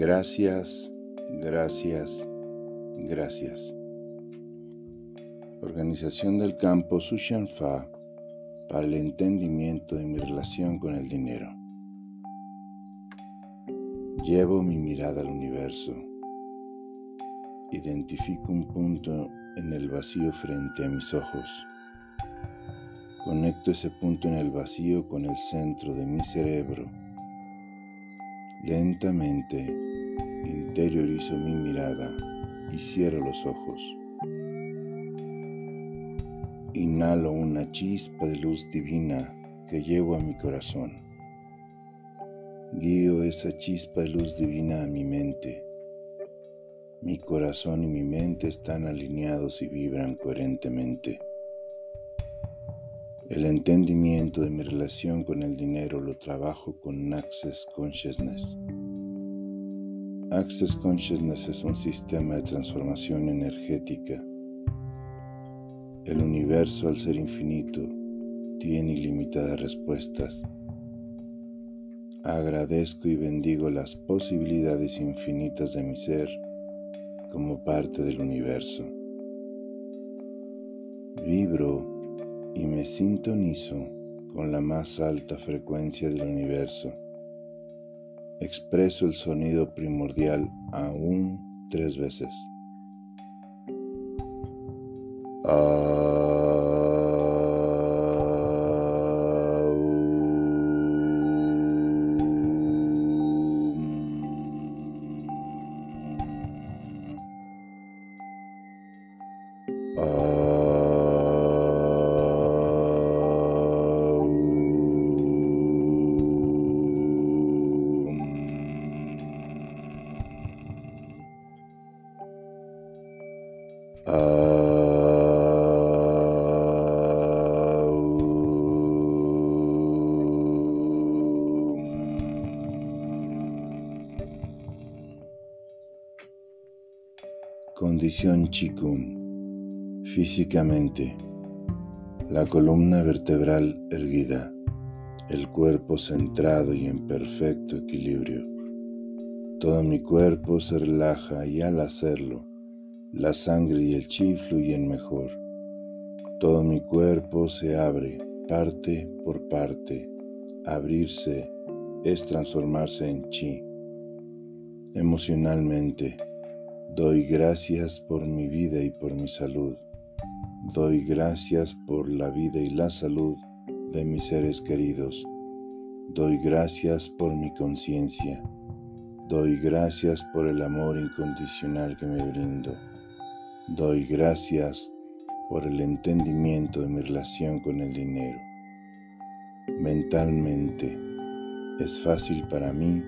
Gracias, gracias, gracias. Organización del campo Sushanfa para el entendimiento de mi relación con el dinero. Llevo mi mirada al universo. Identifico un punto en el vacío frente a mis ojos. Conecto ese punto en el vacío con el centro de mi cerebro. Lentamente interiorizo mi mirada y cierro los ojos. Inhalo una chispa de luz divina que llevo a mi corazón. Guío esa chispa de luz divina a mi mente. Mi corazón y mi mente están alineados y vibran coherentemente. El entendimiento de mi relación con el dinero lo trabajo con Access Consciousness. Access Consciousness es un sistema de transformación energética. El universo, al ser infinito, tiene ilimitadas respuestas. Agradezco y bendigo las posibilidades infinitas de mi ser como parte del universo. Vibro y me sintonizo con la más alta frecuencia del universo. Expreso el sonido primordial aún tres veces. Condición Chikun. Físicamente, la columna vertebral erguida, el cuerpo centrado y en perfecto equilibrio. Todo mi cuerpo se relaja y al hacerlo, la sangre y el chi fluyen mejor. Todo mi cuerpo se abre parte por parte. Abrirse es transformarse en chi. Emocionalmente, doy gracias por mi vida y por mi salud. Doy gracias por la vida y la salud de mis seres queridos. Doy gracias por mi conciencia. Doy gracias por el amor incondicional que me brindo. Doy gracias por el entendimiento de mi relación con el dinero. Mentalmente, es fácil para mí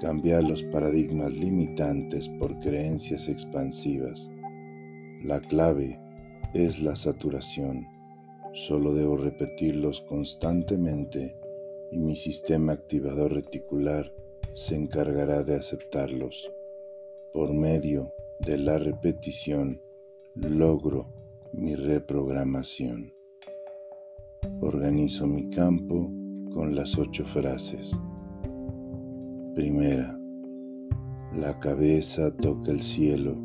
cambiar los paradigmas limitantes por creencias expansivas. La clave es la saturación. Solo debo repetirlos constantemente y mi sistema activador reticular se encargará de aceptarlos. Por medio de la repetición logro mi reprogramación. Organizo mi campo con las ocho frases. Primera, la cabeza toca el cielo,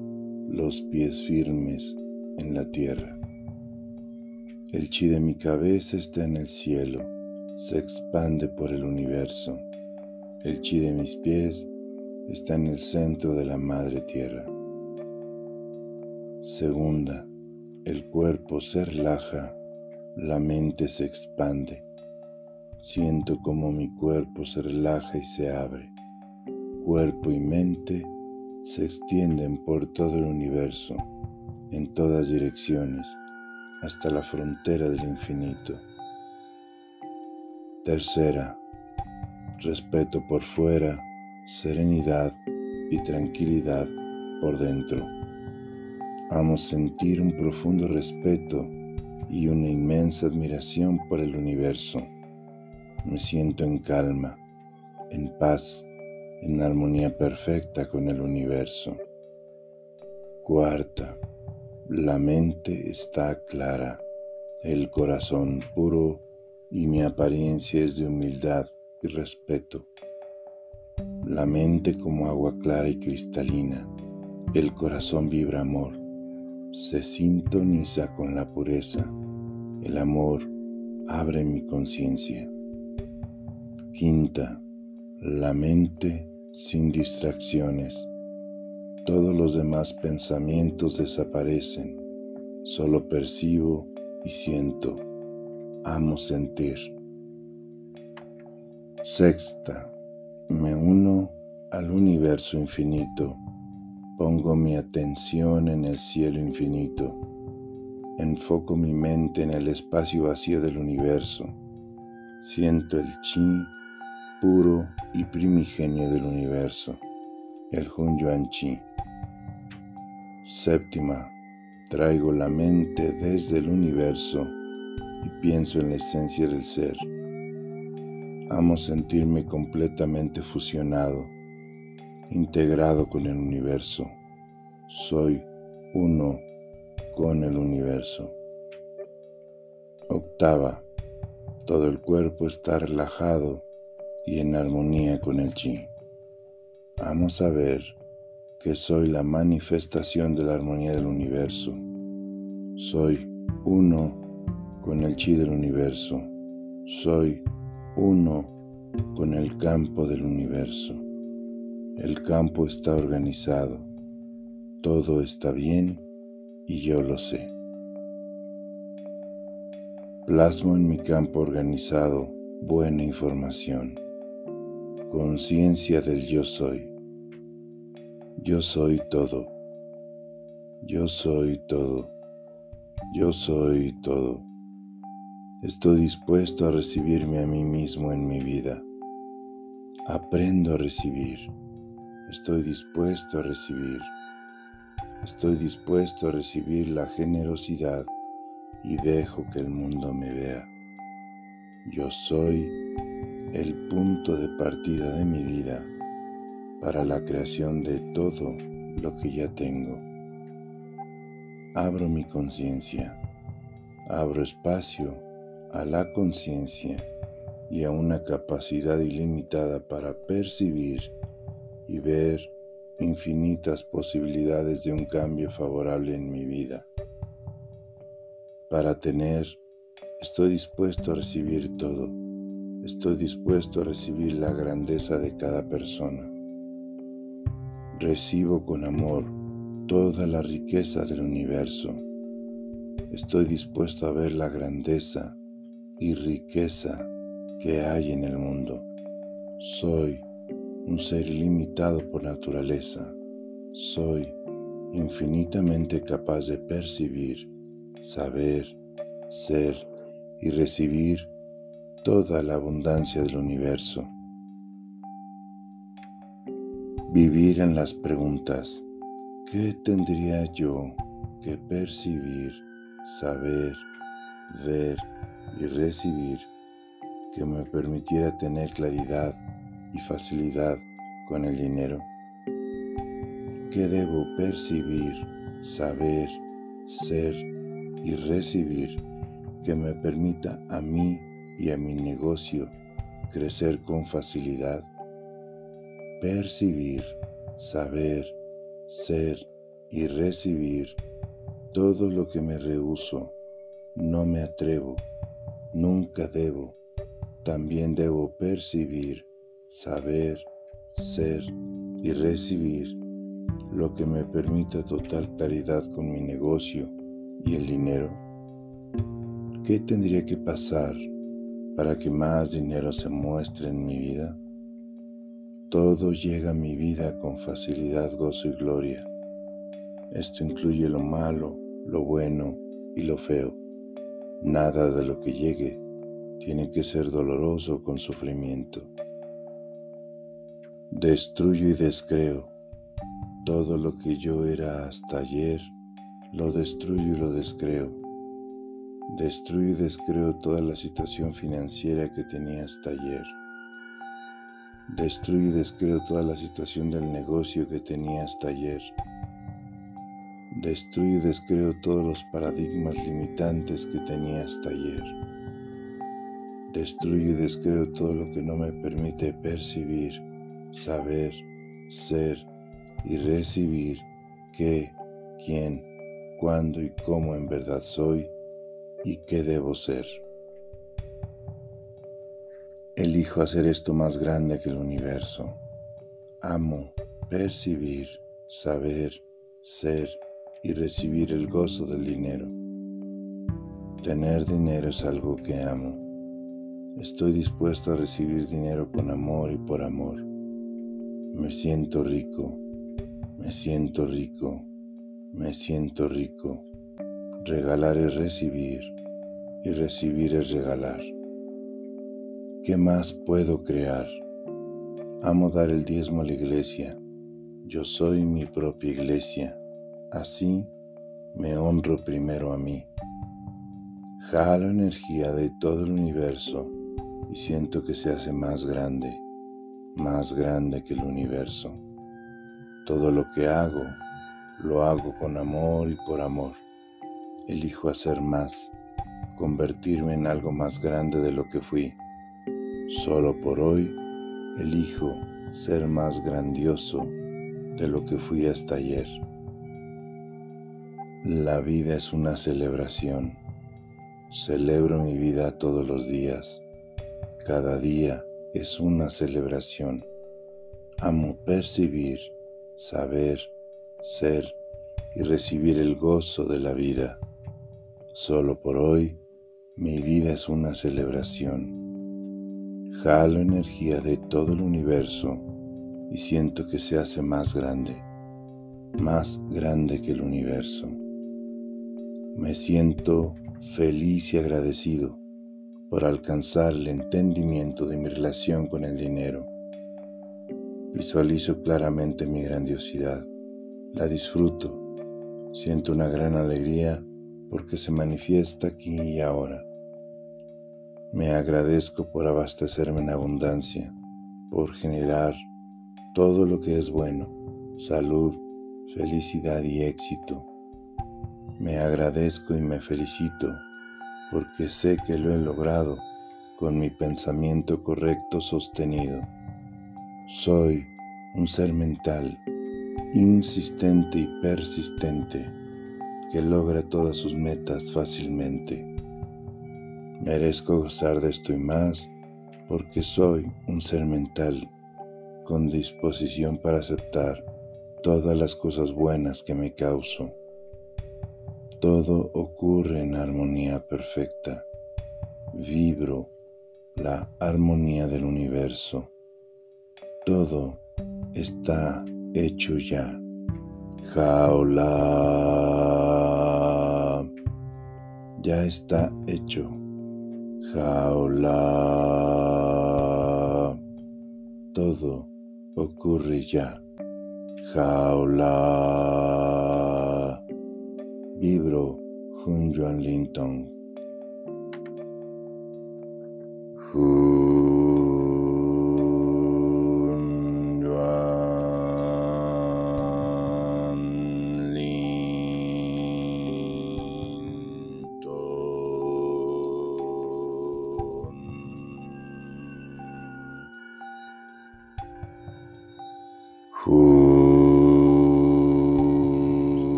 los pies firmes en la tierra. El chi de mi cabeza está en el cielo, se expande por el universo. El chi de mis pies está en el centro de la madre tierra. Segunda, el cuerpo se relaja, la mente se expande. Siento como mi cuerpo se relaja y se abre. Cuerpo y mente se extienden por todo el universo, en todas direcciones, hasta la frontera del infinito. Tercera, respeto por fuera, serenidad y tranquilidad por dentro. Amo sentir un profundo respeto y una inmensa admiración por el universo. Me siento en calma, en paz, en armonía perfecta con el universo. Cuarta, la mente está clara, el corazón puro y mi apariencia es de humildad y respeto. la mente como agua clara y cristalina, el corazón vibra amor, se sintoniza con la pureza, el amor abre mi conciencia. Quinta, la mente sin distracciones. Todos los demás pensamientos desaparecen, solo percibo y siento. Amo sentir. Sexta, me uno al universo infinito. Pongo mi atención en el cielo infinito. Enfoco mi mente en el espacio vacío del universo. Siento el chi puro y primigenio del universo, el Hun Yuan Chi. Séptima, traigo la mente desde el universo y pienso en la esencia del ser. Amo sentirme completamente fusionado, integrado con el universo. Soy uno con el universo. Octava, todo el cuerpo está relajado y en armonía con el chi. Vamos a ver que soy la manifestación de la armonía del universo. Soy uno con el chi del universo. Soy uno con el campo del universo. El campo está organizado. Todo está bien y yo lo sé. Plasmo en mi campo organizado buena información conciencia del yo soy. Yo soy todo. Yo soy todo. Yo soy todo. Estoy dispuesto a recibirme a mí mismo en mi vida. Aprendo a recibir. Estoy dispuesto a recibir. Estoy dispuesto a recibir la generosidad y dejo que el mundo me vea. Yo soy el punto de partida de mi vida para la creación de todo lo que ya tengo. Abro mi conciencia, abro espacio a la conciencia y a una capacidad ilimitada para percibir y ver infinitas posibilidades de un cambio favorable en mi vida. Para tener, estoy dispuesto a recibir todo Estoy dispuesto a recibir la grandeza de cada persona. Recibo con amor toda la riqueza del universo. Estoy dispuesto a ver la grandeza y riqueza que hay en el mundo. Soy un ser ilimitado por naturaleza. Soy infinitamente capaz de percibir, saber, ser y recibir toda la abundancia del universo. Vivir en las preguntas, ¿qué tendría yo que percibir, saber, ver y recibir que me permitiera tener claridad y facilidad con el dinero? ¿Qué debo percibir, saber, ser y recibir que me permita a mí y a mi negocio crecer con facilidad, percibir, saber, ser y recibir todo lo que me rehuso, no me atrevo, nunca debo, también debo percibir, saber, ser y recibir lo que me permita total claridad con mi negocio y el dinero. ¿Qué tendría que pasar para que más dinero se muestre en mi vida. Todo llega a mi vida con facilidad, gozo y gloria. Esto incluye lo malo, lo bueno y lo feo. Nada de lo que llegue tiene que ser doloroso con sufrimiento. Destruyo y descreo. Todo lo que yo era hasta ayer, lo destruyo y lo descreo. Destruyo y descreo toda la situación financiera que tenía hasta ayer. Destruyo y descreo toda la situación del negocio que tenía hasta ayer. Destruyo y descreo todos los paradigmas limitantes que tenía hasta ayer. Destruyo y descreo todo lo que no me permite percibir, saber, ser y recibir qué, quién, cuándo y cómo en verdad soy y qué debo ser. Elijo hacer esto más grande que el universo. Amo percibir, saber, ser y recibir el gozo del dinero. Tener dinero es algo que amo. Estoy dispuesto a recibir dinero con amor y por amor. Me siento rico, me siento rico, me siento rico. Regalar es recibir y recibir es regalar. ¿Qué más puedo crear? Amo dar el diezmo a la iglesia. Yo soy mi propia iglesia. Así me honro primero a mí. Jalo energía de todo el universo y siento que se hace más grande, más grande que el universo. Todo lo que hago, lo hago con amor y por amor. Elijo hacer más, convertirme en algo más grande de lo que fui. Solo por hoy elijo ser más grandioso de lo que fui hasta ayer. La vida es una celebración. Celebro mi vida todos los días. Cada día es una celebración. Amo percibir, saber, ser y recibir el gozo de la vida. Solo por hoy, mi vida es una celebración. Jalo energía de todo el universo y siento que se hace más grande, más grande que el universo. Me siento feliz y agradecido por alcanzar el entendimiento de mi relación con el dinero. Visualizo claramente mi grandiosidad, la disfruto, siento una gran alegría porque se manifiesta aquí y ahora. Me agradezco por abastecerme en abundancia, por generar todo lo que es bueno, salud, felicidad y éxito. Me agradezco y me felicito porque sé que lo he logrado con mi pensamiento correcto sostenido. Soy un ser mental, insistente y persistente, que logra todas sus metas fácilmente. Merezco gozar de esto y más porque soy un ser mental con disposición para aceptar todas las cosas buenas que me causo. Todo ocurre en armonía perfecta. Vibro la armonía del universo. Todo está hecho ya. Jaula. Ya está hecho jaula. Todo ocurre ya. Jaula. Vibro Jun Yuan Linton.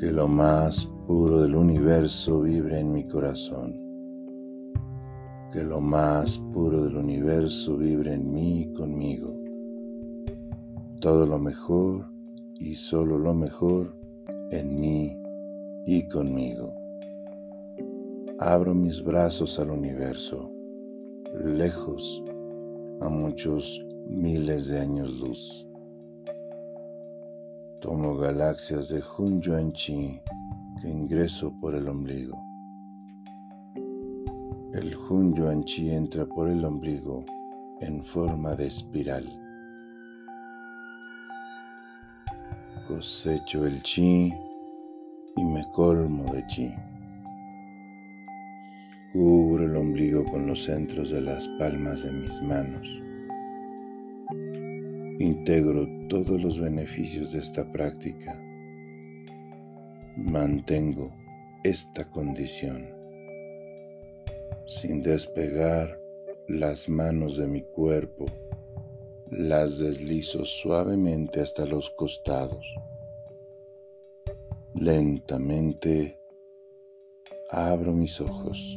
Que lo más puro del universo vibre en mi corazón. Que lo más puro del universo vibre en mí y conmigo. Todo lo mejor y solo lo mejor en mí y conmigo. Abro mis brazos al universo, lejos, a muchos miles de años luz. Tomo galaxias de Hun Yuan Chi que ingreso por el ombligo. El Hun Yuan Chi entra por el ombligo en forma de espiral. Cosecho el chi y me colmo de chi. Cubro el ombligo con los centros de las palmas de mis manos. Integro todos los beneficios de esta práctica. Mantengo esta condición sin despegar las manos de mi cuerpo, las deslizo suavemente hasta los costados. Lentamente abro mis ojos.